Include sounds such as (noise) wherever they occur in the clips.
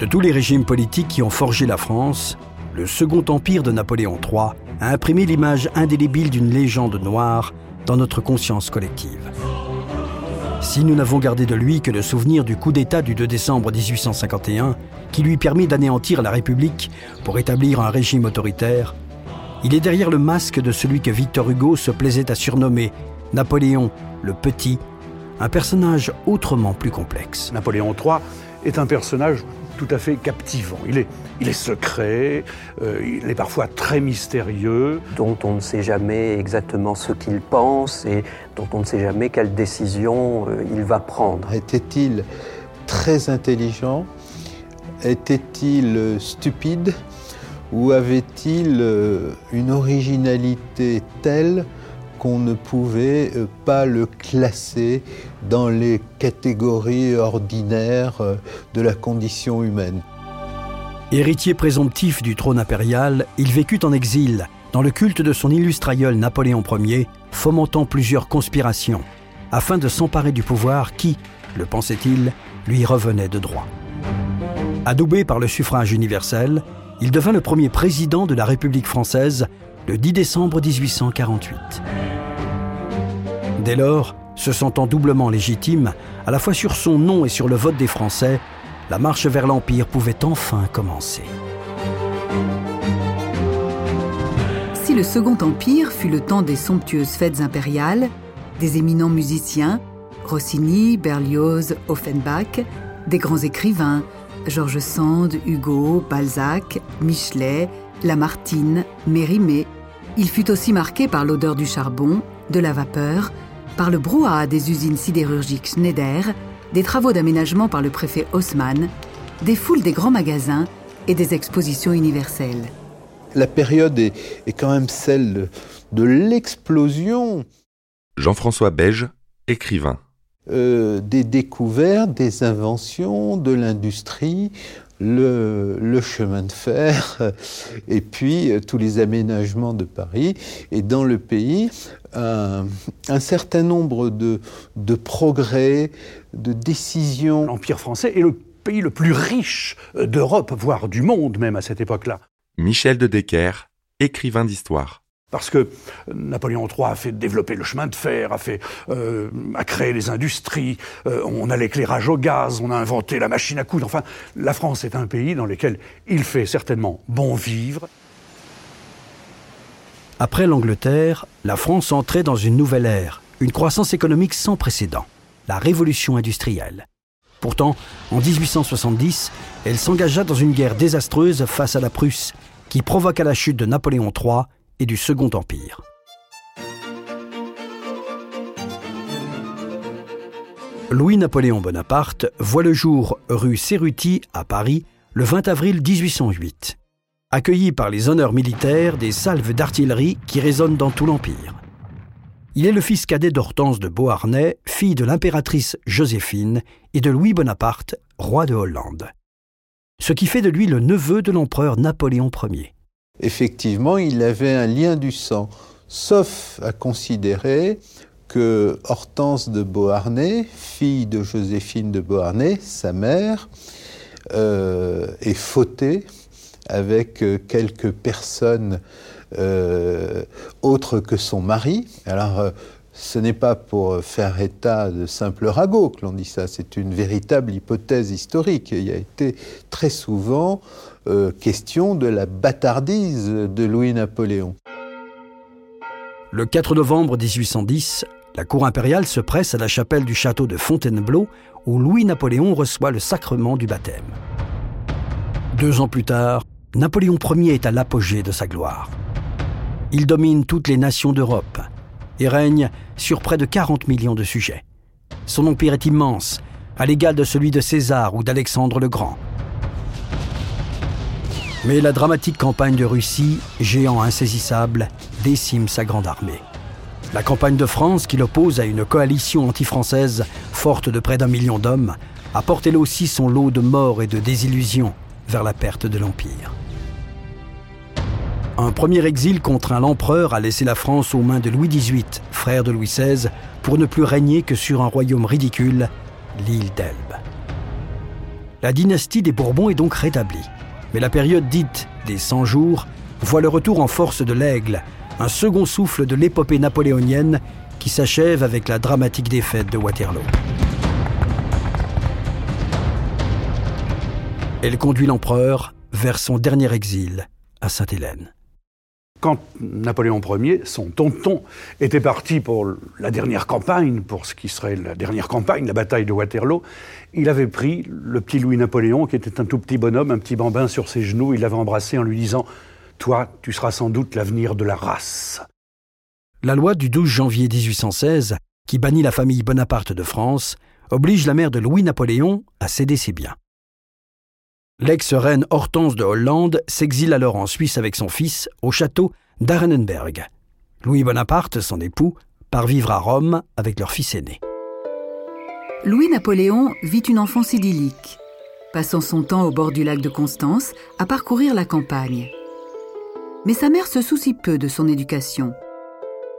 De tous les régimes politiques qui ont forgé la France, le Second Empire de Napoléon III a imprimé l'image indélébile d'une légende noire dans notre conscience collective. Si nous n'avons gardé de lui que le souvenir du coup d'État du 2 décembre 1851, qui lui permit d'anéantir la République pour établir un régime autoritaire, il est derrière le masque de celui que Victor Hugo se plaisait à surnommer Napoléon le Petit, un personnage autrement plus complexe. Napoléon III est un personnage tout à fait captivant. Il est, il est secret, euh, il est parfois très mystérieux. Dont on ne sait jamais exactement ce qu'il pense et dont on ne sait jamais quelle décision euh, il va prendre. Était-il très intelligent? Était-il stupide? Ou avait-il euh, une originalité telle qu'on ne pouvait euh, pas le classer dans les catégories ordinaires euh, de la condition humaine. Héritier présomptif du trône impérial, il vécut en exil, dans le culte de son illustre aïeul Napoléon Ier, fomentant plusieurs conspirations, afin de s'emparer du pouvoir qui, le pensait-il, lui revenait de droit. Adoubé par le suffrage universel, il devint le premier président de la République française le 10 décembre 1848. Dès lors, se sentant doublement légitime, à la fois sur son nom et sur le vote des Français, la marche vers l'Empire pouvait enfin commencer. Si le Second Empire fut le temps des somptueuses fêtes impériales, des éminents musiciens, Rossini, Berlioz, Offenbach, des grands écrivains, George Sand, Hugo, Balzac, Michelet, Lamartine, Mérimée, il fut aussi marqué par l'odeur du charbon, de la vapeur, par le brouhaha des usines sidérurgiques Schneider, des travaux d'aménagement par le préfet Haussmann, des foules des grands magasins et des expositions universelles. La période est, quand même celle de, l'explosion. Jean-François Beige, écrivain. Euh, des découvertes, des inventions, de l'industrie, le, chemin de fer (laughs) et puis euh, tous les aménagements de Paris. Et dans le pays, un, certain nombre de, de progrès, de décisions. L'Empire français est le pays le plus riche d'Europe, voire du monde même à cette époque-là. Michel de Decker, écrivain d'histoire. Parce que Napoléon III a fait développer le chemin de fer, a, fait, euh, a créé les industries, euh, on a l'éclairage au gaz, on a inventé la machine à coudre. Enfin, la France est un pays dans lequel il fait certainement bon vivre. Après l'Angleterre, la France entrait dans une nouvelle ère, une croissance économique sans précédent, la révolution industrielle. Pourtant, en 1870, elle s'engagea dans une guerre désastreuse face à la Prusse, qui provoqua la chute de Napoléon III et du Second Empire. Louis-Napoléon Bonaparte voit le jour rue Cerruti à Paris le 20 avril 1808, accueilli par les honneurs militaires des salves d'artillerie qui résonnent dans tout l'Empire. Il est le fils cadet d'Hortense de Beauharnais, fille de l'impératrice Joséphine et de Louis Bonaparte, roi de Hollande. Ce qui fait de lui le neveu de l'empereur Napoléon Ier effectivement, il avait un lien du sang, sauf à considérer que Hortense de Beauharnais, fille de Joséphine de Beauharnais, sa mère, euh, est fautée avec euh, quelques personnes euh, autres que son mari. Alors, ce n'est pas pour faire état de simple ragot que l'on dit ça, c'est une véritable hypothèse historique. Il y a été très souvent euh, question de la bâtardise de Louis-Napoléon. Le 4 novembre 1810, la cour impériale se presse à la chapelle du château de Fontainebleau où Louis-Napoléon reçoit le sacrement du baptême. Deux ans plus tard, Napoléon Ier est à l'apogée de sa gloire. Il domine toutes les nations d'Europe et règne sur près de 40 millions de sujets. Son empire est immense, à l'égal de celui de César ou d'Alexandre le Grand. Mais la dramatique campagne de Russie, géant insaisissable, décime sa grande armée. La campagne de France, qui l'oppose à une coalition anti-française forte de près d'un million d'hommes, apporte elle aussi son lot de morts et de désillusions vers la perte de l'Empire. Un premier exil contraint l'empereur à laisser la France aux mains de Louis XVIII, frère de Louis XVI, pour ne plus régner que sur un royaume ridicule, l'île d'Elbe. La dynastie des Bourbons est donc rétablie, mais la période dite des 100 jours voit le retour en force de l'aigle, un second souffle de l'épopée napoléonienne qui s'achève avec la dramatique défaite de Waterloo. Elle conduit l'empereur vers son dernier exil à Sainte-Hélène. Quand Napoléon Ier, son tonton, était parti pour la dernière campagne, pour ce qui serait la dernière campagne, la bataille de Waterloo, il avait pris le petit Louis-Napoléon, qui était un tout petit bonhomme, un petit bambin sur ses genoux, il l'avait embrassé en lui disant Toi, tu seras sans doute l'avenir de la race. La loi du 12 janvier 1816, qui bannit la famille Bonaparte de France, oblige la mère de Louis-Napoléon à céder ses biens. L'ex-reine Hortense de Hollande s'exile alors en Suisse avec son fils au château d'Arenenberg. Louis Bonaparte, son époux, part vivre à Rome avec leur fils aîné. Louis-Napoléon vit une enfance idyllique, passant son temps au bord du lac de Constance à parcourir la campagne. Mais sa mère se soucie peu de son éducation,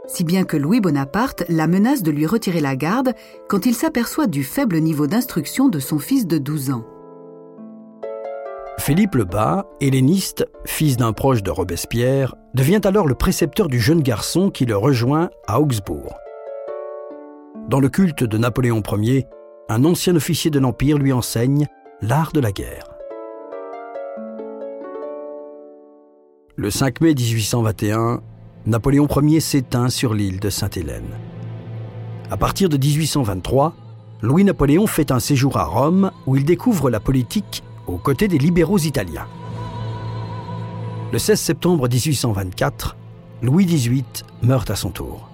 si bien que Louis Bonaparte la menace de lui retirer la garde quand il s'aperçoit du faible niveau d'instruction de son fils de 12 ans. Philippe le Bas, helléniste, fils d'un proche de Robespierre, devient alors le précepteur du jeune garçon qui le rejoint à Augsbourg. Dans le culte de Napoléon Ier, un ancien officier de l'Empire lui enseigne l'art de la guerre. Le 5 mai 1821, Napoléon Ier s'éteint sur l'île de Sainte-Hélène. À partir de 1823, Louis-Napoléon fait un séjour à Rome où il découvre la politique aux côtés des libéraux italiens. Le 16 septembre 1824, Louis XVIII meurt à son tour.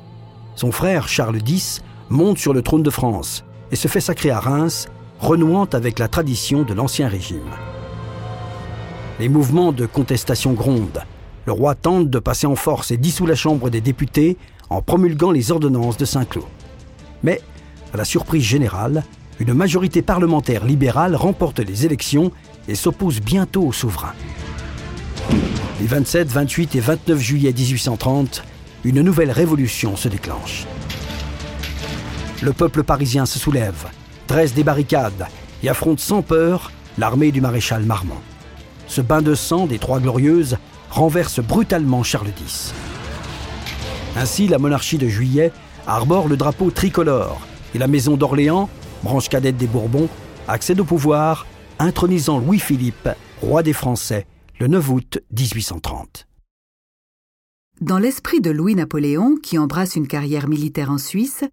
Son frère Charles X monte sur le trône de France et se fait sacrer à Reims, renouant avec la tradition de l'Ancien Régime. Les mouvements de contestation grondent. Le roi tente de passer en force et dissout la Chambre des députés en promulguant les ordonnances de Saint-Cloud. Mais, à la surprise générale, une majorité parlementaire libérale remporte les élections et s'oppose bientôt au souverain. Les 27, 28 et 29 juillet 1830, une nouvelle révolution se déclenche. Le peuple parisien se soulève, dresse des barricades et affronte sans peur l'armée du maréchal Marmont. Ce bain de sang des Trois Glorieuses renverse brutalement Charles X. Ainsi, la monarchie de Juillet arbore le drapeau tricolore et la maison d'Orléans branche cadette des Bourbons, accède au pouvoir, intronisant Louis-Philippe, roi des Français, le 9 août 1830. Dans l'esprit de Louis-Napoléon, qui embrasse une carrière militaire en Suisse,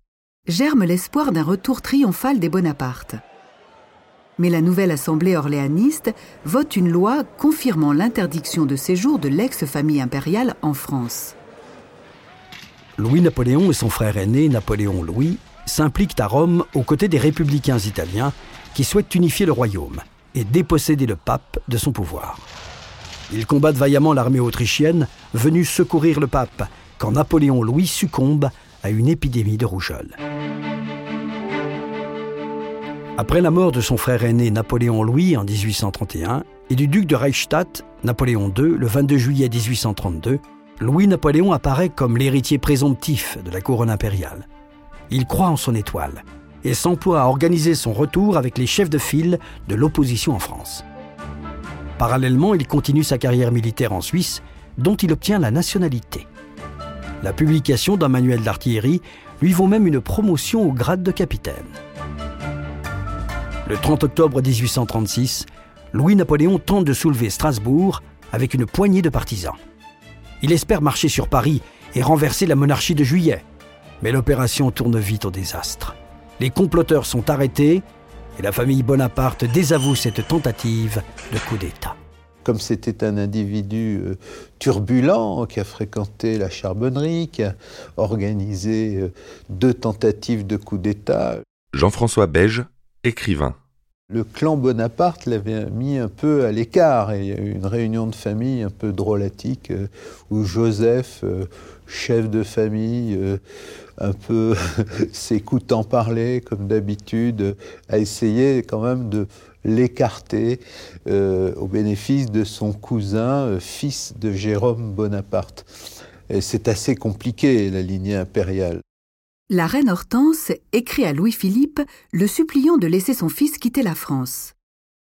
germe l'espoir d'un retour triomphal des Bonaparte. Mais la nouvelle Assemblée orléaniste vote une loi confirmant l'interdiction de séjour de l'ex-famille impériale en France. Louis-Napoléon et son frère aîné, Napoléon Louis, s'impliquent à Rome aux côtés des républicains italiens qui souhaitent unifier le royaume et déposséder le pape de son pouvoir. Ils combattent vaillamment l'armée autrichienne venue secourir le pape quand Napoléon Louis succombe à une épidémie de rougeole. Après la mort de son frère aîné Napoléon Louis en 1831 et du duc de Reichstadt, Napoléon II, le 22 juillet 1832, Louis-Napoléon apparaît comme l'héritier présomptif de la couronne impériale. Il croit en son étoile et s'emploie à organiser son retour avec les chefs de file de l'opposition en France. Parallèlement, il continue sa carrière militaire en Suisse, dont il obtient la nationalité. La publication d'un manuel d'artillerie lui vaut même une promotion au grade de capitaine. Le 30 octobre 1836, Louis-Napoléon tente de soulever Strasbourg avec une poignée de partisans. Il espère marcher sur Paris et renverser la monarchie de juillet, mais l'opération tourne vite au désastre. Les comploteurs sont arrêtés et la famille Bonaparte désavoue cette tentative de coup d'État. Comme c'était un individu euh, turbulent qui a fréquenté la charbonnerie, qui a organisé euh, deux tentatives de coup d'État. Jean-François Beige, écrivain. Le clan Bonaparte l'avait mis un peu à l'écart et il y a eu une réunion de famille un peu drôlatique euh, où Joseph, euh, chef de famille, euh, un peu (laughs) s'écoutant parler comme d'habitude, a essayé quand même de l'écarter au bénéfice de son cousin, fils de Jérôme Bonaparte. C'est assez compliqué, la lignée impériale. La reine Hortense écrit à Louis-Philippe le suppliant de laisser son fils quitter la France.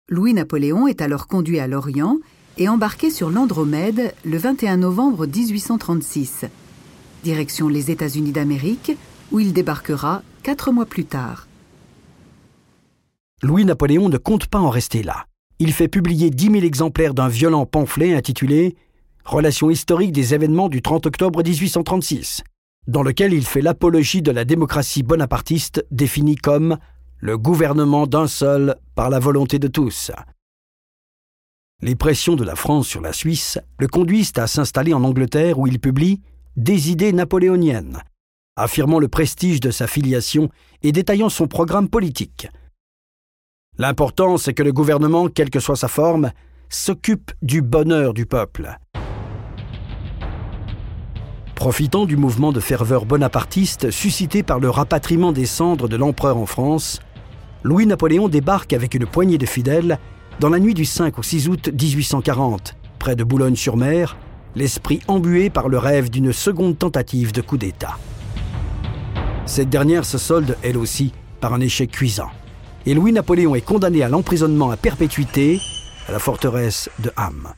Louis-Napoléon est alors conduit à Lorient et embarqué sur l'Andromède le 21 novembre 1836. Direction les États-Unis d'Amérique, où il débarquera quatre mois plus tard. Louis-Napoléon ne compte pas en rester là. Il fait publier 10 000 exemplaires d'un violent pamphlet intitulé Relations historiques des événements du 30 octobre 1836 dans lequel il fait l'apologie de la démocratie bonapartiste définie comme le gouvernement d'un seul par la volonté de tous. Les pressions de la France sur la Suisse le conduisent à s'installer en Angleterre où il publie Des idées napoléoniennes, affirmant le prestige de sa filiation et détaillant son programme politique. L'important, c'est que le gouvernement, quelle que soit sa forme, s'occupe du bonheur du peuple. Profitant du mouvement de ferveur bonapartiste suscité par le rapatriement des cendres de l'empereur en France, Louis-Napoléon débarque avec une poignée de fidèles dans la nuit du 5 au 6 août 1840, près de Boulogne-sur-Mer, l'esprit embué par le rêve d'une seconde tentative de coup d'État. Cette dernière se solde, elle aussi, par un échec cuisant. Et Louis-Napoléon est condamné à l'emprisonnement à perpétuité à la forteresse de Ham.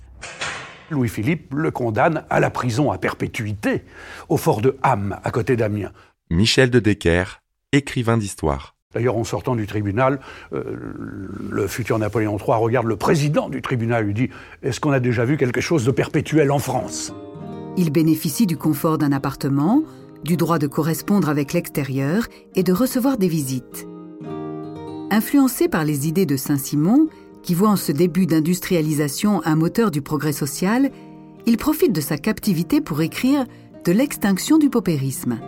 Louis-Philippe le condamne à la prison à perpétuité au fort de Ham, à côté d'Amiens. Michel de Decker, écrivain d'histoire. D'ailleurs, en sortant du tribunal, euh, le futur Napoléon III regarde le président du tribunal et lui dit Est-ce qu'on a déjà vu quelque chose de perpétuel en France? Il bénéficie du confort d'un appartement, du droit de correspondre avec l'extérieur et de recevoir des visites. Influencé par les idées de Saint-Simon, qui voit en ce début d'industrialisation un moteur du progrès social, il profite de sa captivité pour écrire de l'extinction du paupérisme.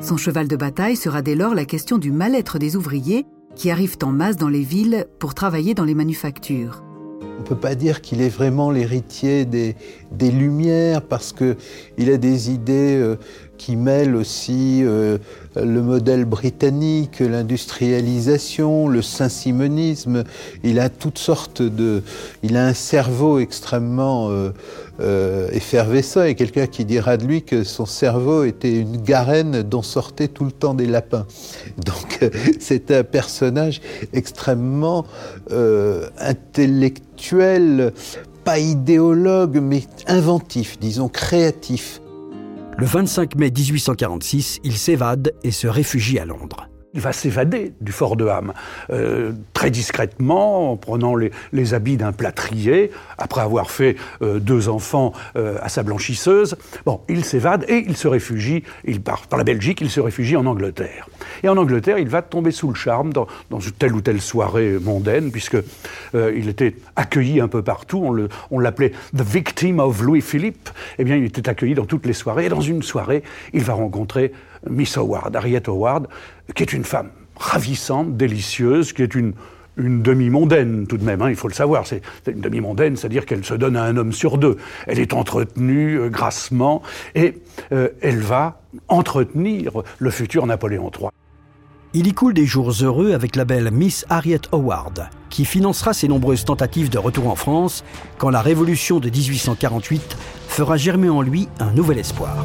Son cheval de bataille sera dès lors la question du mal-être des ouvriers qui arrivent en masse dans les villes pour travailler dans les manufactures. On ne peut pas dire qu'il est vraiment l'héritier des, des, Lumières parce qu'il a des idées euh, qui mêlent aussi euh, le modèle britannique, l'industrialisation, le saint-simonisme. Il a toutes sortes de... Il a un cerveau extrêmement euh, euh, effervescent et quelqu'un qui dira de lui que son cerveau était une garenne dont sortaient tout le temps des lapins. Donc c'est un personnage extrêmement intellectuel, pas idéologue, mais inventif, disons créatif. Le 25 mai 1846, il s'évade et se réfugie à Londres il va s'évader du fort de Ham, euh, très discrètement, en prenant les, habits d'un plâtrier, après avoir fait euh, deux enfants euh, à sa blanchisseuse. Bon, il s'évade et il se réfugie, il part par la Belgique, il se réfugie en Angleterre. Et en Angleterre, il va tomber sous le charme dans, dans telle ou telle soirée mondaine, puisque il était accueilli un peu partout, on l'appelait The Victim of Louis Philippe. Eh bien, il était accueilli dans toutes les soirées, et dans une soirée, il va rencontrer Miss Howard, Harriet Howard, qui est une femme ravissante, délicieuse, qui est une, une demi-mondaine tout de même, hein, il faut le savoir. C'est une demi-mondaine, c'est-à-dire qu'elle se donne à un homme sur deux. Elle est entretenue euh, grassement et euh, elle va entretenir le futur Napoléon III. Il y coule des jours heureux avec la belle Miss Harriet Howard, qui financera ses nombreuses tentatives de retour en France quand la révolution de 1848 fera germer en lui un nouvel espoir.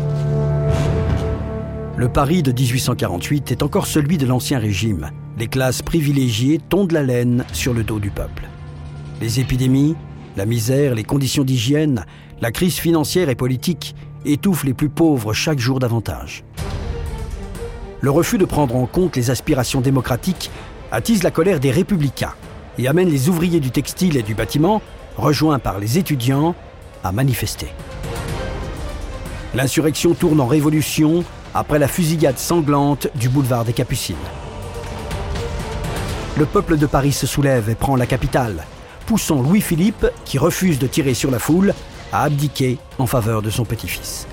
Le Paris de 1848 est encore celui de l'Ancien Régime. Les classes privilégiées tondent la laine sur le dos du peuple. Les épidémies, la misère, les conditions d'hygiène, la crise financière et politique étouffent les plus pauvres chaque jour davantage. Le refus de prendre en compte les aspirations démocratiques attise la colère des républicains et amène les ouvriers du textile et du bâtiment, rejoints par les étudiants, à manifester. L'insurrection tourne en révolution après la fusillade sanglante du boulevard des Capucines. Le peuple de Paris se soulève et prend la capitale, poussant Louis-Philippe, qui refuse de tirer sur la foule, à abdiquer en faveur de son petit-fils.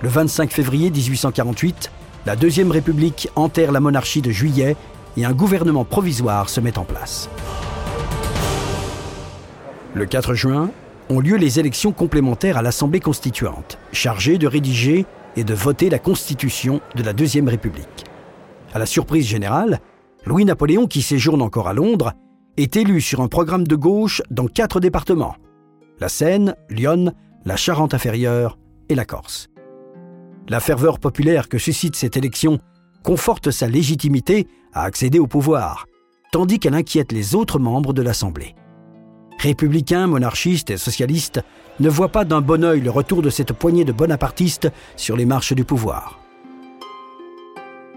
Le 25 février 1848, la Deuxième République enterre la monarchie de juillet et un gouvernement provisoire se met en place. Le 4 juin ont lieu les élections complémentaires à l'Assemblée constituante, chargée de rédiger et de voter la Constitution de la Deuxième République. À la surprise générale, Louis-Napoléon, qui séjourne encore à Londres, est élu sur un programme de gauche dans quatre départements la Seine, Lyon, la Charente-Inférieure et la Corse. La ferveur populaire que suscite cette élection conforte sa légitimité à accéder au pouvoir, tandis qu'elle inquiète les autres membres de l'Assemblée. Républicains, monarchistes et socialistes ne voient pas d'un bon œil le retour de cette poignée de bonapartistes sur les marches du pouvoir.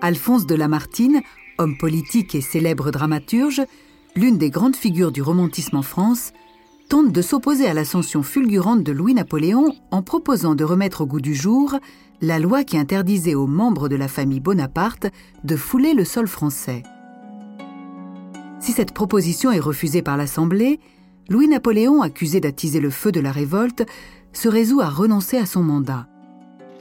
Alphonse de Lamartine, homme politique et célèbre dramaturge, l'une des grandes figures du romantisme en France, tente de s'opposer à l'ascension fulgurante de Louis-Napoléon en proposant de remettre au goût du jour la loi qui interdisait aux membres de la famille Bonaparte de fouler le sol français. Si cette proposition est refusée par l'Assemblée, Louis-Napoléon, accusé d'attiser le feu de la révolte, se résout à renoncer à son mandat.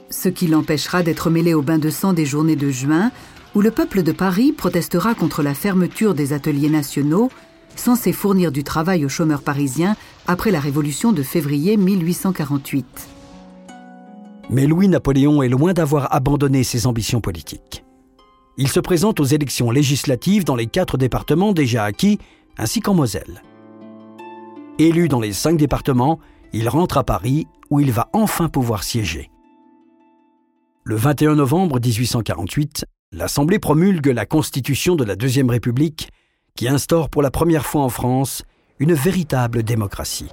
Ce qui l'empêchera d'être mêlé au bain de sang des journées de juin, où le peuple de Paris protestera contre la fermeture des ateliers nationaux censés fournir du travail aux chômeurs parisiens après la Révolution de février 1848. Mais Louis-Napoléon est loin d'avoir abandonné ses ambitions politiques. Il se présente aux élections législatives dans les quatre départements déjà acquis, ainsi qu'en Moselle. Élu dans les cinq départements, il rentre à Paris où il va enfin pouvoir siéger. Le 21 novembre 1848, l'Assemblée promulgue la Constitution de la Deuxième République qui instaure pour la première fois en France une véritable démocratie.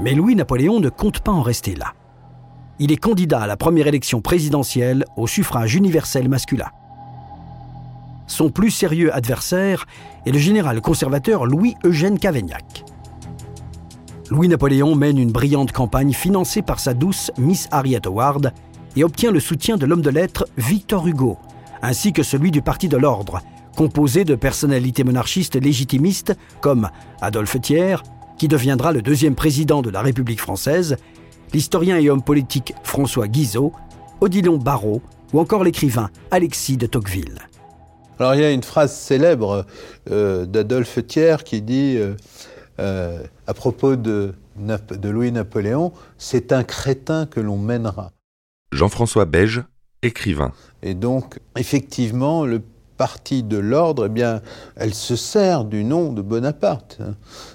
Mais Louis-Napoléon ne compte pas en rester là. Il est candidat à la première élection présidentielle au suffrage universel masculin. Son plus sérieux adversaire est le général conservateur Louis-Eugène Cavaignac. Louis-Napoléon mène une brillante campagne financée par sa douce Miss Harriet Howard et obtient le soutien de l'homme de lettres Victor Hugo, ainsi que celui du Parti de l'Ordre, composé de personnalités monarchistes légitimistes comme Adolphe Thiers, qui deviendra le deuxième président de la République française, l'historien et homme politique François Guizot, Odilon Barrault ou encore l'écrivain Alexis de Tocqueville. Alors il y a une phrase célèbre euh, d'Adolphe Thiers qui dit euh, euh, à propos de, de Louis-Napoléon, c'est un crétin que l'on mènera. Jean-François Beige, écrivain. Et donc, effectivement, le partie de l'ordre, eh bien, elle se sert du nom de Bonaparte.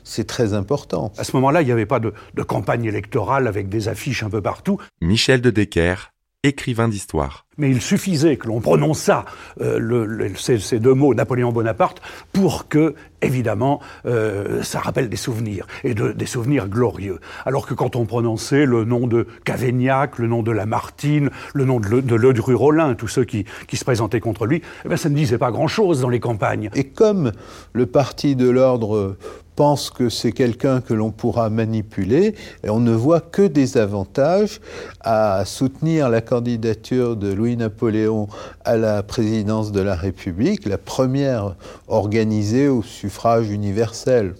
C'est très important. À ce moment-là, il n'y avait pas de, de, campagne électorale avec des affiches un peu partout. Michel de Decker, écrivain d'histoire. Mais il suffisait que l'on prononçât euh, le, ces, ces, deux mots, Napoléon Bonaparte, pour que, évidemment, euh, ça rappelle des souvenirs, et de, des souvenirs glorieux. Alors que quand on prononçait le nom de Cavaignac, le nom de Lamartine, le nom de, de Ledru-Rollin, tous ceux qui, qui, se présentaient contre lui, eh bien, ça ne disait pas grand-chose dans les campagnes. Et comme le parti de l'ordre pense que c'est quelqu'un que l'on pourra manipuler, et on ne voit que des avantages à soutenir la candidature de Louis-Napoléon à la présidence de la République, la première organisée au suffrage universel.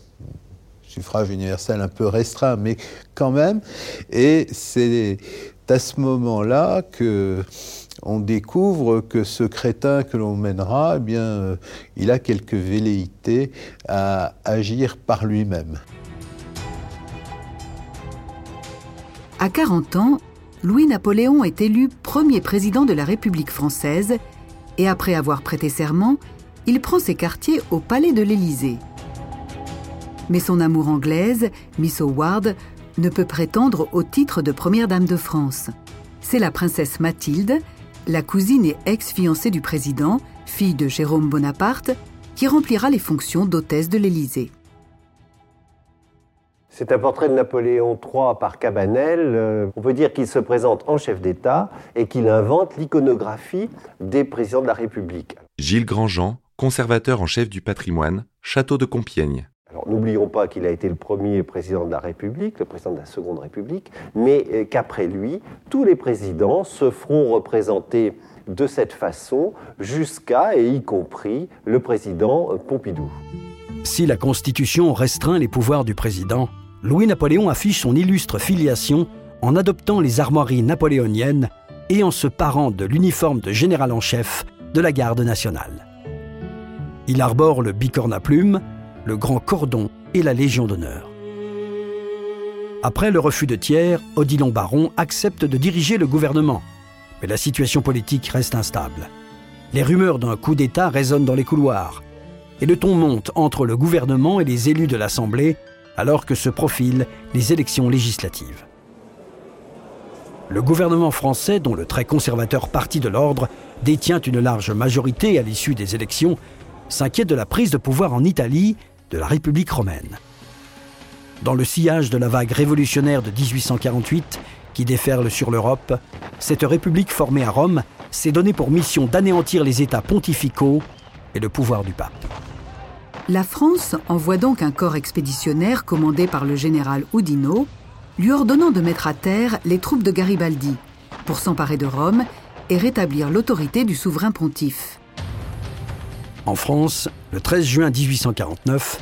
Suffrage universel un peu restreint, mais quand même. Et c'est à ce moment-là que on découvre que ce crétin que l'on mènera, eh bien, euh, il a quelques velléités à agir par lui-même. À 40 ans, Louis-Napoléon est élu premier président de la République française et après avoir prêté serment, il prend ses quartiers au palais de l'Élysée. Mais son amour anglaise, Miss Howard, ne peut prétendre au titre de première dame de France. C'est la princesse Mathilde, la cousine et ex-fiancée du président, fille de Jérôme Bonaparte, qui remplira les fonctions d'hôtesse de l'Élysée. C'est un portrait de Napoléon III par Cabanel. Euh, on peut dire qu'il se présente en chef d'État et qu'il invente l'iconographie des présidents de la République. Gilles Grandjean, conservateur en chef du patrimoine, château de Compiègne. N'oublions pas qu'il a été le premier président de la République, le président de la Seconde République, mais euh, qu'après lui, tous les présidents se feront représenter de cette façon jusqu'à et y compris le président euh, Pompidou. Si la Constitution restreint les pouvoirs du président, Louis-Napoléon affiche son illustre filiation en adoptant les armoiries napoléoniennes et en se parant de l'uniforme de général en chef de la garde nationale. Il arbore le bicorne à plumes, le grand cordon et la Légion d'honneur. Après le refus de Thiers, Odilon Baron accepte de diriger le gouvernement. Mais la situation politique reste instable. Les rumeurs d'un coup d'État résonnent dans les couloirs. Et le ton monte entre le gouvernement et les élus de l'Assemblée alors que se profilent les élections législatives. Le gouvernement français, dont le très conservateur Parti de l'Ordre détient une large majorité à l'issue des élections, s'inquiète de la prise de pouvoir en Italie de la République romaine. Dans le sillage de la vague révolutionnaire de 1848 qui déferle sur l'Europe, cette république formée à Rome s'est donnée pour mission d'anéantir les États pontificaux et le pouvoir du pape. La France envoie donc un corps expéditionnaire commandé par le général Oudinot, lui ordonnant de mettre à terre les troupes de Garibaldi pour s'emparer de Rome et rétablir l'autorité du souverain pontife. En France, le 13 juin 1849,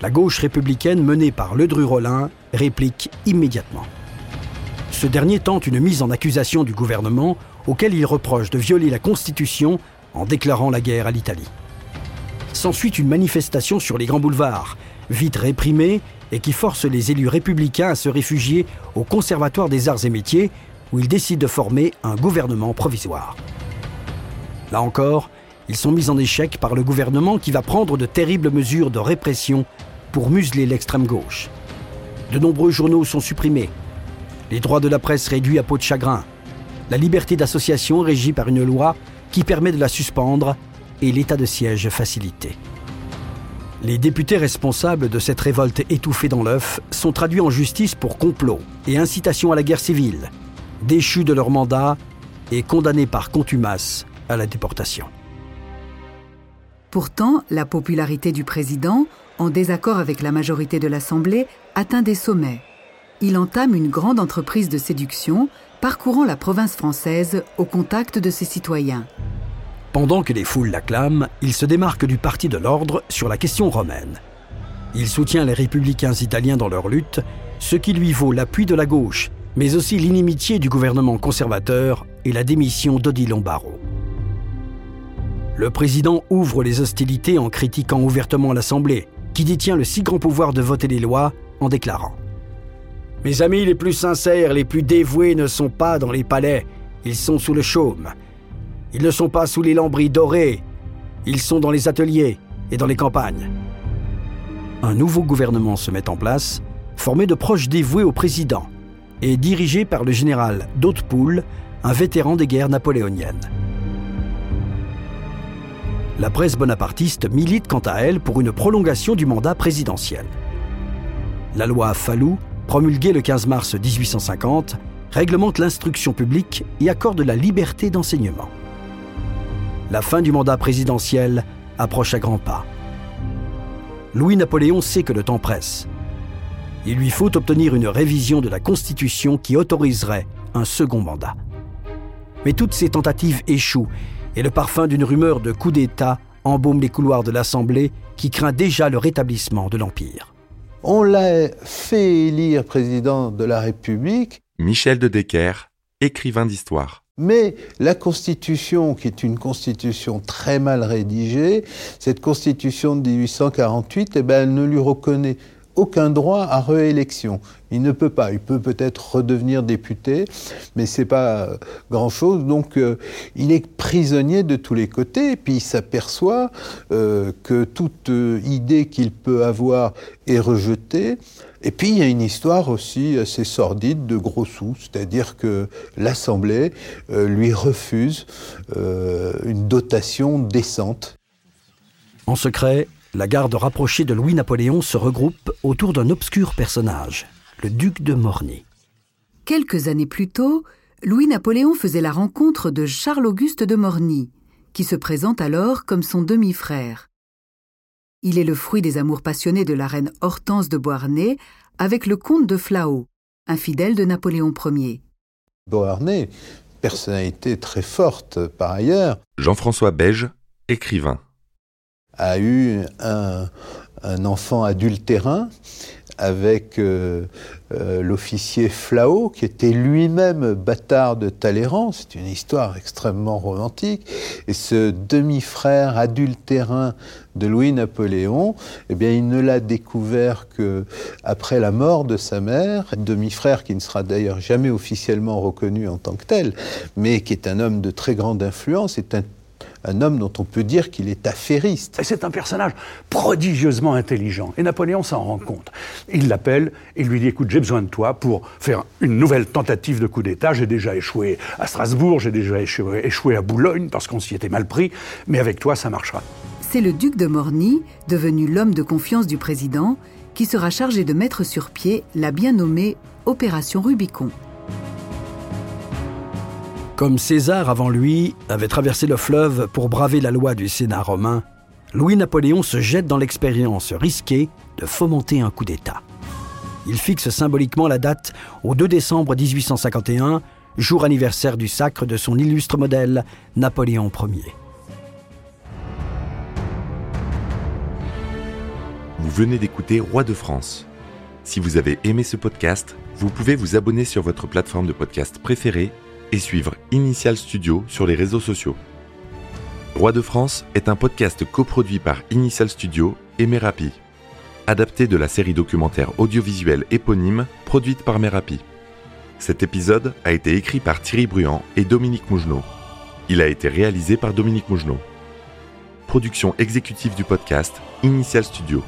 la gauche républicaine menée par Ledru-Rollin réplique immédiatement. Ce dernier tente une mise en accusation du gouvernement auquel il reproche de violer la Constitution en déclarant la guerre à l'Italie. S'ensuit une manifestation sur les grands boulevards, vite réprimée et qui force les élus républicains à se réfugier au Conservatoire des arts et métiers où ils décident de former un gouvernement provisoire. Là encore, ils sont mis en échec par le gouvernement qui va prendre de terribles mesures de répression pour museler l'extrême gauche. De nombreux journaux sont supprimés, les droits de la presse réduits à peau de chagrin, la liberté d'association régie par une loi qui permet de la suspendre et l'état de siège facilité. Les députés responsables de cette révolte étouffée dans l'œuf sont traduits en justice pour complot et incitation à la guerre civile, déchus de leur mandat et condamnés par contumace à la déportation. Pourtant, la popularité du président, en désaccord avec la majorité de l'Assemblée, atteint des sommets. Il entame une grande entreprise de séduction, parcourant la province française au contact de ses citoyens. Pendant que les foules l'acclament, il se démarque du parti de l'ordre sur la question romaine. Il soutient les républicains italiens dans leur lutte, ce qui lui vaut l'appui de la gauche, mais aussi l'inimitié du gouvernement conservateur et la démission d'Odilon Barrault. Le président ouvre les hostilités en critiquant ouvertement l'Assemblée, qui détient le si grand pouvoir de voter les lois, en déclarant Mes amis les plus sincères, les plus dévoués ne sont pas dans les palais, ils sont sous le chaume. Ils ne sont pas sous les lambris dorés, ils sont dans les ateliers et dans les campagnes. Un nouveau gouvernement se met en place, formé de proches dévoués au président et dirigé par le général d'Hautpoul, un vétéran des guerres napoléoniennes. La presse bonapartiste milite quant à elle pour une prolongation du mandat présidentiel. La loi Fallou, promulguée le 15 mars 1850, réglemente l'instruction publique et accorde la liberté d'enseignement. La fin du mandat présidentiel approche à grands pas. Louis-Napoléon sait que le temps presse. Il lui faut obtenir une révision de la Constitution qui autoriserait un second mandat. Mais toutes ces tentatives échouent et le parfum d'une rumeur de coup d'État embaume les couloirs de l'Assemblée qui craint déjà le rétablissement de l'Empire. On l'a fait élire président de la République. Michel de Decker, écrivain d'histoire. Mais la Constitution, qui est une Constitution très mal rédigée, cette Constitution de 1848, eh ben, elle ne lui reconnaît aucun droit à réélection. Il ne peut pas. Il peut peut-être redevenir député, mais c'est pas grand-chose. Donc, euh, il est prisonnier de tous les côtés. Et puis, il s'aperçoit euh, que toute euh, idée qu'il peut avoir est rejetée. Et puis, il y a une histoire aussi assez sordide de gros sous, c'est-à-dire que l'Assemblée lui refuse une dotation décente. En secret, la garde rapprochée de Louis-Napoléon se regroupe autour d'un obscur personnage, le duc de Morny. Quelques années plus tôt, Louis-Napoléon faisait la rencontre de Charles-Auguste de Morny, qui se présente alors comme son demi-frère. Il est le fruit des amours passionnés de la reine Hortense de Beauharnais avec le comte de Flao, un fidèle de Napoléon Ier. Beauharnais, personnalité très forte par ailleurs. Jean-François Beige, écrivain a eu un, enfant adultérin avec l'officier Flao, qui était lui-même bâtard de Talleyrand. C'est une histoire extrêmement romantique. Et ce demi-frère adultérin de Louis-Napoléon, eh bien, il ne l'a découvert que après la mort de sa mère, demi-frère qui ne sera d'ailleurs jamais officiellement reconnu en tant que tel, mais qui est un homme de très grande influence, un un homme dont on peut dire qu'il est affairiste. C'est un personnage prodigieusement intelligent. Et Napoléon s'en rend compte. Il l'appelle, il lui dit Écoute, j'ai besoin de toi pour faire une nouvelle tentative de coup d'État. J'ai déjà échoué à Strasbourg, j'ai déjà échoué, à Boulogne parce qu'on s'y était mal pris, mais avec toi, ça marchera. C'est le duc de Morny, devenu l'homme de confiance du président, qui sera chargé de mettre sur pied la bien nommée Opération Rubicon. Comme César avant lui avait traversé le fleuve pour braver la loi du Sénat romain, Louis-Napoléon se jette dans l'expérience risquée de fomenter un coup d'État. Il fixe symboliquement la date au 2 décembre 1851, jour anniversaire du sacre de son illustre modèle, Napoléon Ier. Vous venez d'écouter Roi de France. Si vous avez aimé ce podcast, vous pouvez vous abonner sur votre plateforme de podcast préférée et suivre Initial Studio sur les réseaux sociaux. Roi de France est un podcast coproduit par Initial Studio et Merapi, adapté de la série documentaire audiovisuelle éponyme produite par Merapi. Cet épisode a été écrit par Thierry Bruand et Dominique Mougenot. Il a été réalisé par Dominique Mougenot. Production exécutive du podcast Initial Studio.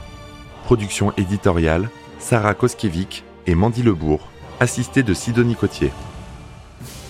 Production éditoriale Sarah Koskiewicz et Mandy Lebourg, assistée de Sidonie Cotier.